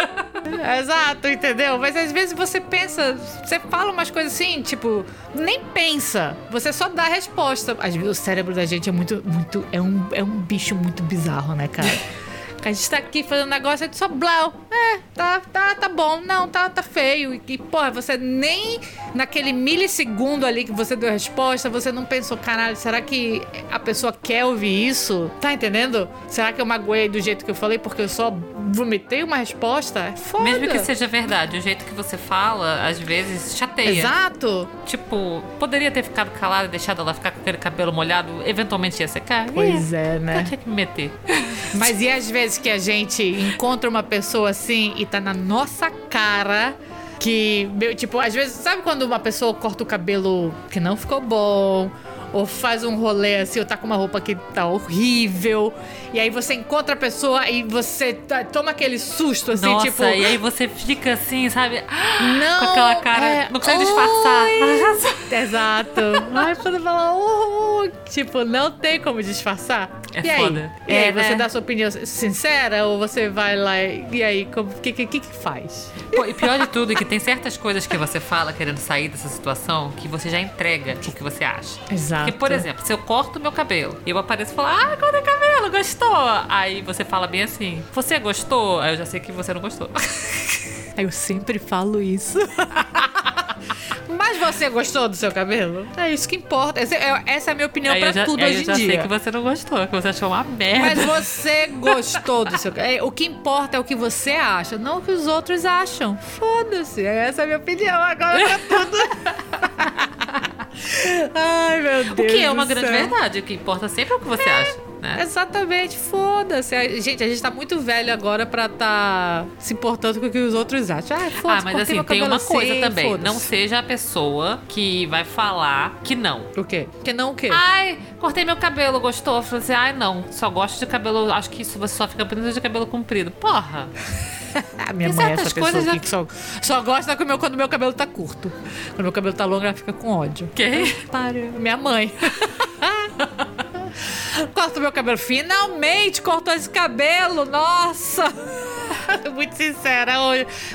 S1: Exato, entendeu? Mas às vezes você pensa, você fala umas coisas assim, tipo, nem pensa. Você só dá a resposta. Às vezes o cérebro da gente é muito, muito. É um, é um bicho muito bizarro, né, cara? A gente tá aqui fazendo negócio, a gente só blau. É, tá, tá, tá bom. Não, tá, tá feio. E, e, porra, você nem naquele milissegundo ali que você deu a resposta, você não pensou, caralho, será que a pessoa quer ouvir isso? Tá entendendo? Será que eu magoei do jeito que eu falei porque eu só vomitei uma resposta? É foda.
S2: Mesmo que seja verdade, o jeito que você fala, às vezes, chateia.
S1: Exato.
S2: Tipo, poderia ter ficado calado e deixado ela ficar com aquele cabelo molhado, eventualmente ia secar.
S1: Pois é, né?
S2: Eu tinha que me meter.
S1: Mas e às vezes que a gente encontra uma pessoa assim e tá na nossa cara que, tipo, às vezes, sabe quando uma pessoa corta o cabelo que não ficou bom? Ou faz um rolê assim, ou tá com uma roupa que tá horrível. E aí você encontra a pessoa e você tá- toma aquele susto, assim,
S2: Nossa,
S1: tipo.
S2: e aí você fica assim, sabe?
S1: Não,
S2: Com aquela cara,
S1: é,
S2: não consegue disfarçar.
S1: Exato. Ai, quando fala, oh, tipo, não tem como disfarçar.
S2: É
S1: e aí?
S2: foda.
S1: E aí,
S2: É,
S1: você
S2: né?
S1: dá sua opinião sincera ou você vai lá e, e aí, o que, que, que que faz?
S2: Pô, e pior de tudo é que tem certas coisas que você fala querendo sair dessa situação que você já entrega o que você acha.
S1: Exato.
S2: Porque, por exemplo, se eu corto meu cabelo e eu apareço e falo, ah, cortei cabelo, gostou? Aí você fala bem assim, você gostou? Aí eu já sei que você não gostou.
S1: Eu sempre falo isso. Mas você gostou do seu cabelo? É isso que importa. Essa é, essa é a minha opinião
S2: aí
S1: pra
S2: já,
S1: tudo
S2: aí
S1: hoje
S2: eu já
S1: em
S2: sei
S1: dia.
S2: que você não gostou, que você achou uma merda.
S1: Mas você gostou do seu cabelo. O que importa é o que você acha, não o que os outros acham. Foda-se. Essa é a minha opinião agora pra tudo. Ai, meu
S2: O
S1: Deus.
S2: que é uma grande
S1: céu.
S2: verdade, o que importa sempre é o que você acha, né?
S1: Exatamente, foda-se. Gente, a gente tá muito velho agora pra tá se importando com o que os outros acham. Ah, foda-se.
S2: Ah, mas assim, tem uma coisa
S1: assim,
S2: também. Não seja a pessoa que vai falar que não.
S1: O quê? Que não o quê?
S2: Ai, cortei meu cabelo, gostou? Falei assim, ai não, só gosto de cabelo. Acho que isso você só fica bonita de cabelo comprido. Porra!
S1: A minha mãe é essa pessoa aqui que só, só gosta quando meu, quando meu cabelo tá curto. Quando meu cabelo tá longo, ela fica com ódio.
S2: Quem?
S1: Pare. Minha mãe. Corta meu cabelo. Finalmente cortou esse cabelo. Nossa. Muito sincera.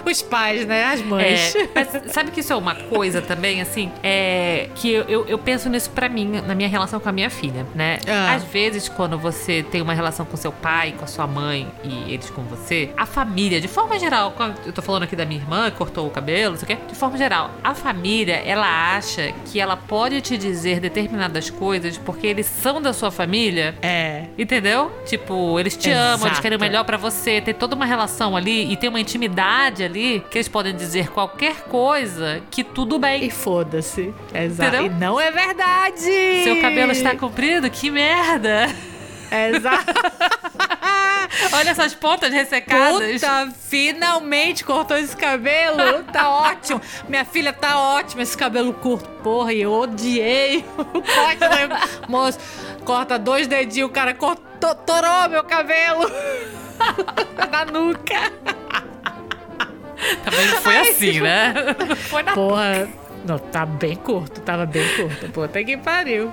S1: Os pais, né? As mães.
S2: É, mas sabe que isso é uma coisa também, assim? É que eu, eu, penso nisso pra mim, na minha relação com a minha filha, né?
S1: Ah.
S2: Às vezes, quando você tem uma relação com seu pai, com a sua mãe e eles com você, a família, de forma geral, eu tô falando aqui da minha irmã que cortou o cabelo, não sei o quê, de forma geral, a família, ela acha que ela pode te dizer determinadas coisas porque eles são da sua família.
S1: É.
S2: Entendeu? Tipo, eles te amam, eles
S1: Exato.
S2: querem o melhor pra você, tem toda uma relação ali e tem uma intimidade ali que eles podem dizer qualquer coisa que tudo
S1: E
S2: bem.
S1: foda-se. Exato.
S2: Entendeu?
S1: E não é verdade.
S2: Seu cabelo está comprido? Que merda!
S1: Exato.
S2: Olha essas pontas ressecadas.
S1: Puta, finalmente cortou esse cabelo. Tá ótimo. Minha filha tá ótima esse cabelo curto. Porra, e eu odiei o corte. né? Moço, corta dois dedinhos, o cara cortou, torou meu cabelo. Na nuca.
S2: Também não foi assim, né? Foi na
S1: Porra, não, tá bem curto, tava bem curto. Puta que pariu.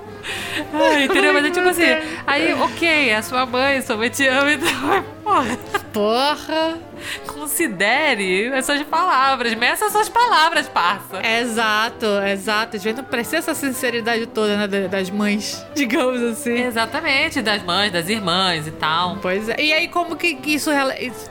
S2: Ai, entendeu? Mas é tipo
S1: Ai,
S2: assim, aí, ok, é a sua mãe, sua mãe te ama, então, porra,
S1: Porra.
S2: Considere essas palavras, meça essas palavras, parça.
S1: Exato, exato. Às vezes não precisa essa sinceridade toda, né, da- das mães, digamos assim.
S2: Exatamente, das mães, das irmãs e tal.
S1: Pois é. E aí, como que isso,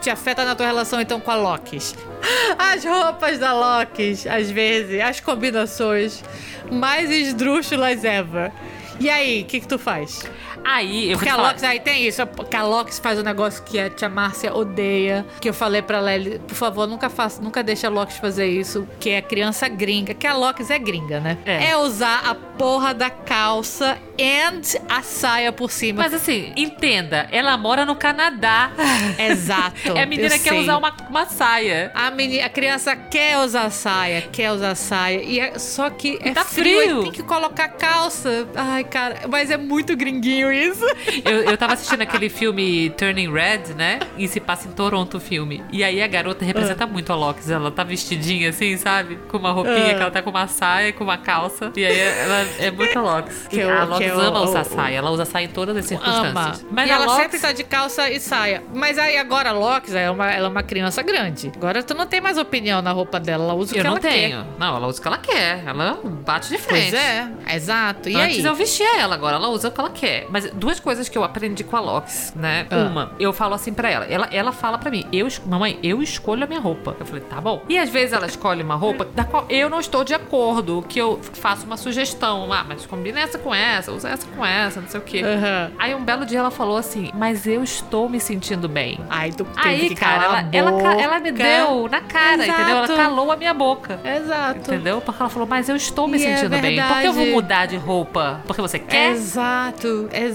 S1: te afeta na tua relação, então, com a Lokis? As roupas da Lokis, às vezes, as combinações mais esdrúxulas ever. E aí, o que que tu faz?
S2: Aí, eu vou.
S1: Lokis, aí tem isso, Lokis faz um negócio que a tia Márcia odeia, que eu falei pra Lely, por favor, nunca faça, nunca deixa a Lokis fazer isso, que é criança gringa, que a Lokis é gringa, né?
S2: É.
S1: É usar a porra da calça and a saia por cima.
S2: Mas assim, entenda, ela mora no Canadá.
S1: Exato.
S2: É a menina quer
S1: sei.
S2: usar uma, uma saia.
S1: A, menina, a criança quer usar saia, quer usar saia. E é, só que é
S2: tá
S1: frio.
S2: frio.
S1: e Tem que colocar calça. Ai, cara, mas é muito gringuinho isso?
S2: Eu, eu tava assistindo aquele filme Turning Red, né? E se passa em Toronto o filme. E aí a garota representa muito a Loki. Ela tá vestidinha assim, sabe? Com uma roupinha,
S1: Ah.
S2: que ela tá com uma saia, com uma calça. E aí ela é muito a Loki.
S1: Que o-
S2: a Loki
S1: que o-
S2: ama usar
S1: o-
S2: saia. Ela usa saia em todas as
S1: Ama.
S2: circunstâncias. Mas
S1: e ela sempre tá de calça e saia. Mas aí agora a Loki, ela é uma, ela é uma criança grande. Agora tu não tem mais opinião na roupa dela. Ela usa o
S2: Eu
S1: que
S2: não
S1: ela
S2: tenho. Não, ela usa o que ela quer. Ela bate de
S1: quer.
S2: frente.
S1: Pois é, exato. E
S2: Antes
S1: aí?
S2: eu vestia ela, agora ela usa o que ela quer. Mas duas coisas que eu aprendi com a Lox, né?
S1: Ah.
S2: Uma, eu falo assim pra ela. ela. Ela fala pra mim, eu, mamãe, eu escolho a minha roupa. Eu falei, tá bom. E às vezes ela escolhe uma roupa da qual eu não estou de acordo, que eu faço uma sugestão. Ah, mas combina essa com essa, usa essa com essa, não sei o quê.
S1: Aham.
S2: Aí um belo dia ela falou assim, mas eu estou me sentindo bem.
S1: Aí tu
S2: Aí,
S1: que
S2: cara, ela, ela, ela me deu na cara,
S1: Exato.
S2: entendeu? Ela calou a minha boca.
S1: Exato.
S2: Entendeu? Porque ela falou, mas eu estou me
S1: E é
S2: sentindo bem. Por que eu vou mudar de roupa? Porque você quer?
S1: Exato, exato.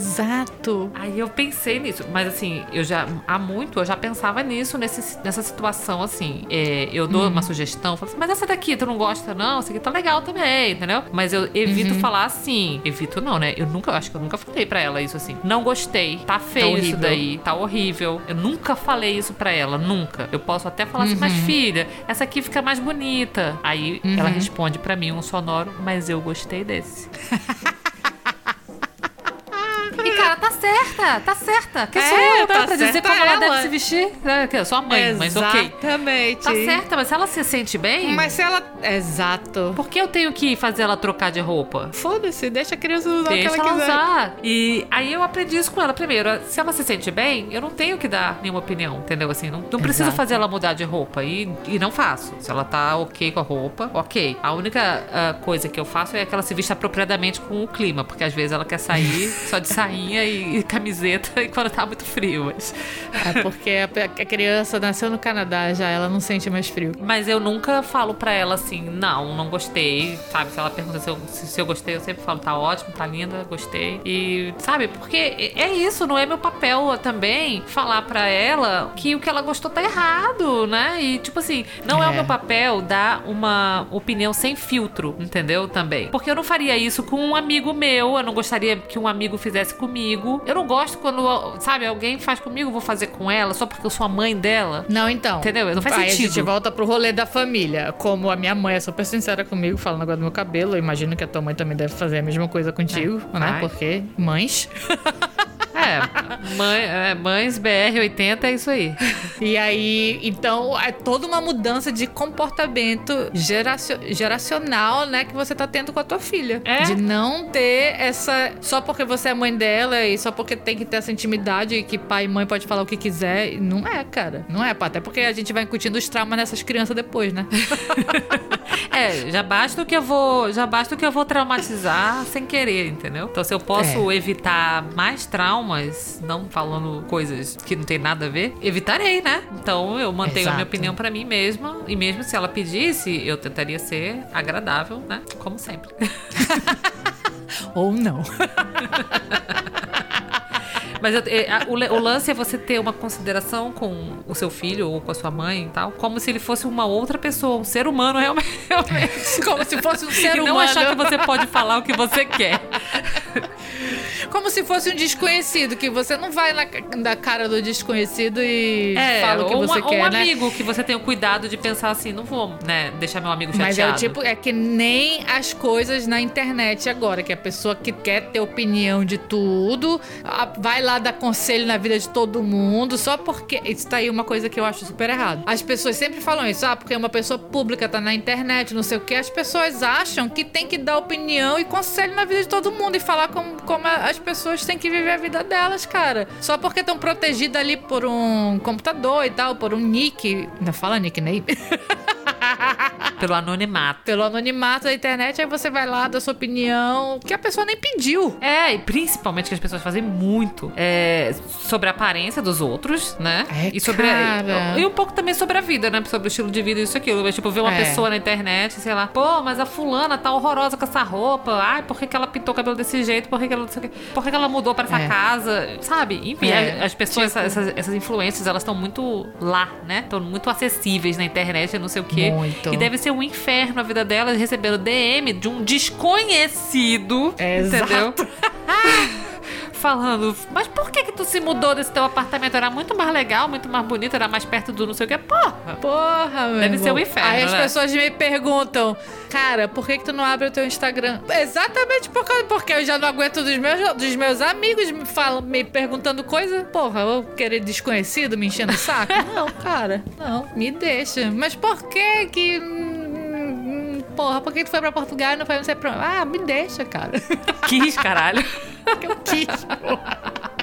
S2: Aí eu pensei nisso, mas assim, eu já há muito eu já pensava nisso nesse, nessa situação assim. É, eu dou uma sugestão, falo assim, mas essa daqui tu não gosta não? Essa aqui tá legal também, entendeu? Mas eu evito falar assim. Evito não, né? Eu nunca, acho que eu nunca falei pra ela isso assim. Não gostei, tá feio isso daí, tá horrível. Eu nunca falei isso pra ela, nunca. Eu posso até falar assim, mas filha, essa aqui fica mais bonita. Aí ela responde pra mim um sonoro, mas eu gostei desse. Tá certa, tá certa. Que
S1: É,
S2: sou eu,
S1: tá
S2: pra dizer como ela,
S1: ela.
S2: deve se vestir? É, eu sou a mãe, mas ok.
S1: Exatamente.
S2: Tá certa, mas se ela se sente bem,
S1: Mas se ela. Exato.
S2: por que eu tenho que fazer ela trocar de roupa?
S1: Foda-se, deixa a criança usar
S2: Deixa
S1: o que ela,
S2: ela
S1: quiser.
S2: usar. E aí eu aprendi isso com ela. Primeiro, se ela se sente bem, eu não tenho que dar nenhuma opinião, entendeu? Assim, não, não preciso
S1: Exato.
S2: fazer ela mudar de roupa. E, e não faço. Se ela tá ok com a roupa, ok. A única ah, coisa que eu faço é que ela se vista apropriadamente com o clima, porque às vezes ela quer sair só de sainha e, e camiseta e quando tá muito frio. Mas,
S1: É porque a, a criança nasceu no Canadá já, ela não sente mais frio.
S2: mas eu nunca falo pra ela assim, não, não gostei, sabe? Se ela pergunta se eu, se, se eu gostei, eu sempre falo, tá ótimo, tá linda, gostei. E, sabe? Porque é isso, não é meu papel também falar pra ela que o que ela gostou tá errado, né? E, tipo assim, não é,
S1: É.
S2: o meu papel dar uma opinião sem filtro, entendeu? Também. Porque eu não faria isso com um amigo meu, eu não gostaria que um amigo fizesse comigo. Eu não gosto quando, sabe, alguém faz comigo, eu vou fazer com ela só porque eu sou a mãe dela.
S1: Não, então.
S2: Entendeu? Não faz
S1: Aí a
S2: sentido.
S1: gente volta pro rolê da família. Como a minha mãe é super sincera comigo, falando agora do meu cabelo, eu imagino que a tua mãe também deve fazer a mesma coisa contigo,
S2: É.
S1: né?
S2: Vai.
S1: Porque mães.
S2: É, mãe, é, mães BR80 é isso aí.
S1: E aí, então, é toda uma mudança de comportamento geracio- geracional, né, que você tá tendo com a tua filha.
S2: É.
S1: De não ter essa. Só porque você é mãe dela e só porque tem que ter essa intimidade e que pai e mãe pode falar o que quiser. Não é, cara. Não é, pá. Até porque a gente vai incutindo os traumas nessas crianças depois, né?
S2: É, já basta o que eu vou, já basta o que eu vou traumatizar sem querer, entendeu? Então se eu posso evitar mais traumas, não falando coisas que não tem nada a ver, evitarei, né? Então eu mantenho a minha
S1: Exato.
S2: opinião pra mim mesma e mesmo se ela pedisse, eu tentaria ser agradável, né? Como sempre.
S1: Ou não.
S2: Mas eu- a- o, lance é você ter uma consideração com o seu filho ou com a sua mãe e tal, como se ele fosse uma outra pessoa, um ser humano realmente. realmente.
S1: Como se fosse um ser
S2: e
S1: humano.
S2: não achar que você pode falar o que você quer.
S1: Como se fosse um desconhecido, que você não vai na, na cara do desconhecido e fala o que
S2: É,
S1: você
S2: uma-
S1: quer,
S2: um
S1: né?
S2: amigo que você tem o cuidado de pensar assim, não vou, né, deixar meu amigo chateado.
S1: Mas é o tipo, é que nem as coisas na internet agora, que a pessoa que quer ter opinião de tudo, vai lá dar conselho na vida de todo mundo, só porque. Isso tá aí uma coisa que eu acho super errado. As pessoas sempre falam isso, ah, porque uma pessoa pública tá na internet, não sei o que, as pessoas acham que tem que dar opinião e conselho na vida de todo mundo e falar como, como as pessoas têm que viver a vida delas, cara. Só porque estão protegidas ali por um computador e tal, por um nick. Ainda fala nickname?
S2: Pelo anonimato.
S1: pelo anonimato da internet, aí você vai lá, dá sua opinião, que a pessoa nem pediu.
S2: É, e principalmente que as pessoas fazem muito é, sobre a aparência dos outros, né?
S1: É,
S2: e sobre
S1: cara.
S2: e um pouco também sobre a vida, né? Sobre o estilo de vida e isso aquilo. Mas, tipo, ver uma
S1: É.
S2: pessoa na internet, sei lá, pô, mas a fulana tá horrorosa com essa roupa. Ai, por que, que ela pintou o cabelo desse jeito? Por que, que ela não sei o quê? Por que, que ela mudou para essa
S1: É.
S2: casa? Sabe? Enfim,
S1: É,
S2: as pessoas,
S1: tipo-
S2: essas, essas influências, elas estão muito lá, né? Estão muito acessíveis na internet, não sei o quê.
S1: Muito.
S2: E deve ser um inferno a vida delas recebendo DM de um desconhecido,
S1: É,
S2: entendeu?
S1: exato.
S2: falando, mas por que que tu se mudou desse teu apartamento? Era muito mais legal, muito mais bonito, era mais perto do não sei o que. Porra!
S1: Porra, meu
S2: Deve
S1: irmão.
S2: ser um inferno,
S1: Aí as
S2: né?
S1: pessoas me perguntam, cara, por que, que tu não abre o teu Instagram? Exatamente por causa, porque eu já não aguento dos meus, dos meus amigos me, falam, me perguntando coisa. Porra, eu querer desconhecido me enchendo o saco? não, cara, não, me deixa. Mas por que que. hum, hum, Porra, por que tu foi pra Portugal e não foi não sei pra onde? Ah, me deixa, cara.
S2: Quis, caralho.
S1: que eu quis, porra.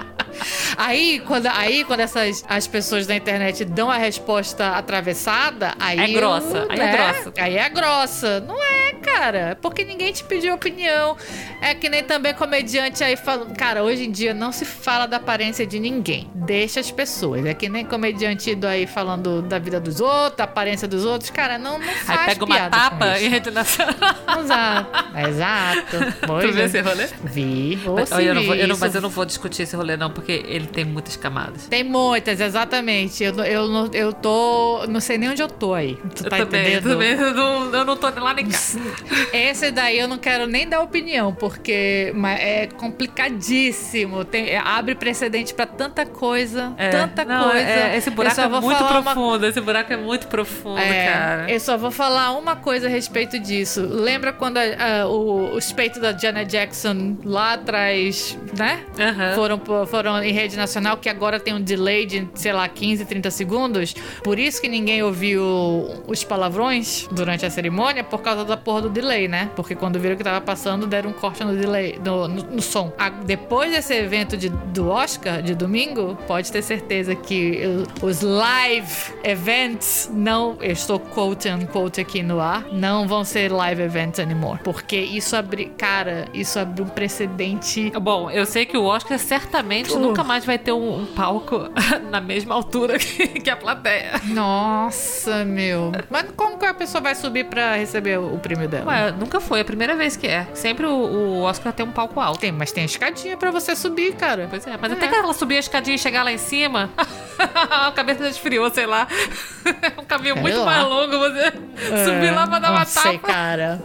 S1: Aí, quando, aí, quando essas as pessoas da internet dão a resposta atravessada, aí.
S2: É grossa,
S1: eu,
S2: aí é
S1: né?
S2: grossa.
S1: Aí é grossa. Não é, cara. É Porque ninguém te pediu opinião. É que nem também comediante aí falando. Cara, hoje em dia não se fala da aparência de ninguém. Deixa as pessoas. É que nem comediante indo aí falando da vida dos outros, da aparência dos outros. Cara, não, não faz
S2: Aí pega uma tapa em rede nacional.
S1: Exato. Exato.
S2: Tu viu
S1: é.
S2: esse rolê?
S1: Vi. Ou
S2: Mas, eu não vou- eu não- mas eu não vou discutir esse rolê, não, porque ele tem muitas camadas.
S1: Tem muitas, exatamente. Eu, eu, eu tô. Não sei nem onde eu tô aí. Tu tá
S2: eu também, eu
S1: entendendo?
S2: também, eu não, eu não tô lá nem cá.
S1: Esse daí eu não quero nem dar opinião, porque é complicadíssimo. Tem, abre precedente pra tanta coisa.
S2: É,
S1: tanta
S2: não,
S1: coisa.
S2: é, esse
S1: Eu
S2: buraco é muito
S1: falar uma
S2: profundo, esse buraco é muito profundo,
S1: É,
S2: cara.
S1: eu só vou falar uma coisa a respeito disso. Lembra quando a- a- o, os peitos da Janet Jackson lá atrás, né?
S2: Aham.
S1: Foram, pro- foram em rede nacional, que agora tem um delay de, sei lá, 15, 30 segundos. Por isso que ninguém ouviu os palavrões durante a cerimônia, por causa da porra do delay, né? Porque quando viram que tava passando, deram um corte no delay, no, no- no som. A- depois desse evento de- do Oscar, de domingo, pode ter certeza que os live events não, eu estou quote unquote aqui no ar, não vão ser live events anymore. Porque isso abre, cara, isso abre um precedente
S2: Bom, eu sei que o Oscar certamente. Nunca mais vai ter um, um palco na mesma altura que, que a plateia.
S1: Nossa, meu. Mas como que a pessoa vai subir pra receber o, o prêmio dela?
S2: Ué, nunca foi, é a primeira vez que é. Sempre o, o Oscar tem um palco alto.
S1: Tem, mas tem escadinha pra você subir, cara.
S2: Pois é, mas
S1: É.
S2: até que ela subir a escadinha e chegar lá em cima, a cabeça esfriou, sei lá. É um caminho
S1: Sei
S2: muito
S1: lá.
S2: mais longo você subir lá pra dar uma
S1: sei,
S2: tapa.
S1: cara.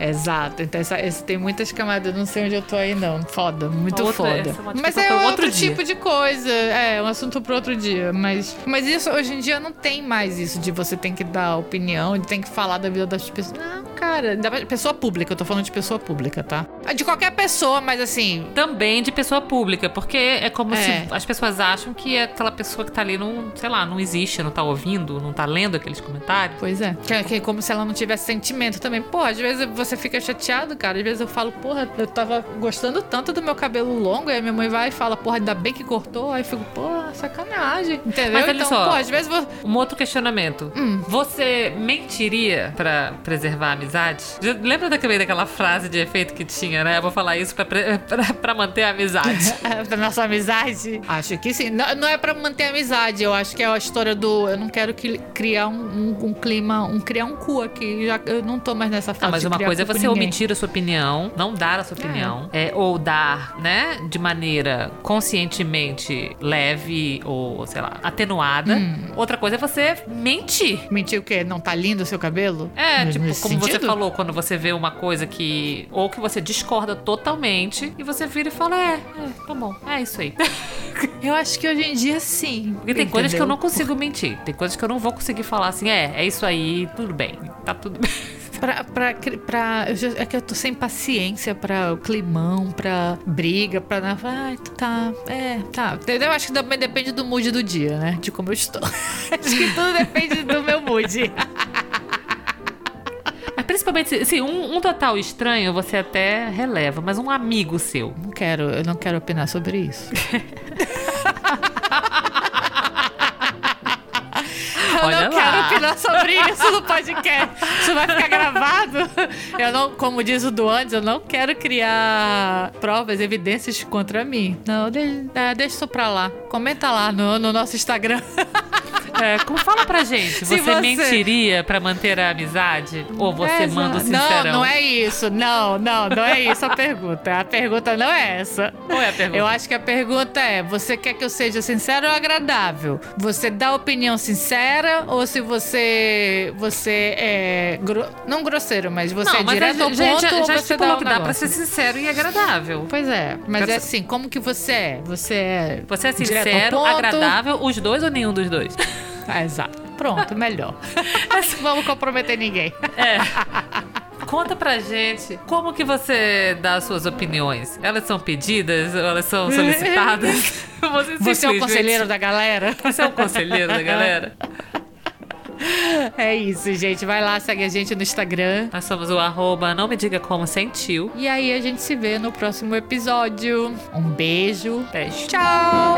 S1: Exato. Então, essa, esse tem muitas camadas. Eu não sei onde eu tô aí, não. Foda, muito
S2: Outra-
S1: foda.
S2: é
S1: Mas é outro,
S2: outro dia.
S1: tipo de coisa. É, um assunto pro outro dia. Mas, mas isso, hoje em dia, não tem mais isso de você tem que dar opinião, de tem que falar da vida das pessoas. Não, cara. Da pessoa pública. Eu tô falando de pessoa pública, tá? De qualquer pessoa, mas assim,
S2: Também de pessoa pública, porque é como
S1: É.
S2: se as pessoas acham que aquela pessoa que tá ali não, sei lá, não existe, não tá ouvindo, não tá lendo aqueles comentários.
S1: Pois é. Que, que é como se ela não tivesse sentimento também. Pô, às vezes você fica chateado, cara. Às vezes eu falo, porra, eu tava gostando tanto do meu cabelo longo. Aí minha mãe vai e fala, porra, ainda bem que cortou. Aí fico, sacanagem. Entendeu?
S2: Mas olha
S1: então,
S2: só.
S1: às vezes vou.
S2: Um outro questionamento.
S1: Hum.
S2: Você mentiria pra preservar a amizade? Lembra daquele, daquela frase de efeito que tinha, né? Eu vou falar isso pra, pra, pra manter a amizade.
S1: da nossa amizade? Acho que sim. Não, não é pra manter a amizade. Eu acho que é a história do. Eu não quero que, criar um, um- um clima, um criar um cu aqui. Já, eu não tô mais nessa fase.
S2: Ah, mas uma coisa é você omitir a sua opinião, não dar a sua opinião, é, ou dar, né, de maneira conscientemente leve ou, sei lá, atenuada.
S1: Hum.
S2: Outra coisa é você mentir.
S1: Mentir o quê? Não tá lindo o seu cabelo?
S2: É, tipo, como você
S1: sentido?
S2: falou, quando você vê uma coisa que. Ou que você discorda totalmente e você vira e fala: É, é tá bom, é isso aí.
S1: Eu acho que hoje em dia sim.
S2: Porque tem coisas que eu
S1: entendeu?
S2: não consigo mentir. Tem coisas que eu não vou conseguir falar assim: É, é isso aí, tudo bem, tá tudo bem.
S1: Pra, pra, pra, eu já- é que eu tô sem paciência pra o climão, pra briga, pra. Ai, tá. É, tá. Eu acho que também depende do mood do dia, né? De como eu estou. acho que tudo depende do meu mood.
S2: Mas principalmente, se- se um, um total estranho você até releva, mas um amigo seu.
S1: Não quero, eu não quero opinar sobre isso.
S2: Olha
S1: não
S2: lá.
S1: Opinar sobre isso no podcast. Isso vai ficar gravado. Eu não, como diz o do antes, eu não quero criar provas, evidências contra mim. Não, de- é, deixa isso pra lá. Comenta lá no, no nosso Instagram.
S2: É, como fala pra gente, você,
S1: você-
S2: mentiria pra manter a amizade? Ou você
S1: É,
S2: manda o
S1: não,
S2: sincerão?
S1: não é isso. Não, não, não é isso a pergunta. A pergunta não é essa.
S2: Qual é a pergunta?
S1: Eu acho que a pergunta é: você quer que eu seja sincero ou agradável? Você dá opinião sincera ou se você você é gro- não grosseiro, mas você
S2: não,
S1: é
S2: mas
S1: direto ao ponto
S2: já, já
S1: você dá um
S2: que dá pra
S1: negócio?
S2: ser sincero e agradável.
S1: Pois é, mas
S2: Quero
S1: é
S2: sa-
S1: assim, como que você é? Você é
S2: Você é sincero, agradável, os dois ou nenhum dos dois?
S1: Ah, exato. Pronto, melhor. Vamos comprometer ninguém.
S2: É. Conta pra gente como que você dá as suas opiniões. Elas são pedidas elas são solicitadas? Você,
S1: Você é o conselheiro da galera?
S2: Você é o conselheiro da galera?
S1: É isso, gente. Vai lá, segue a gente no Instagram.
S2: Nós somos o arroba não me diga como sentiu.
S1: E aí a gente se vê no próximo episódio. Um beijo.
S2: Beijo.
S1: Tchau!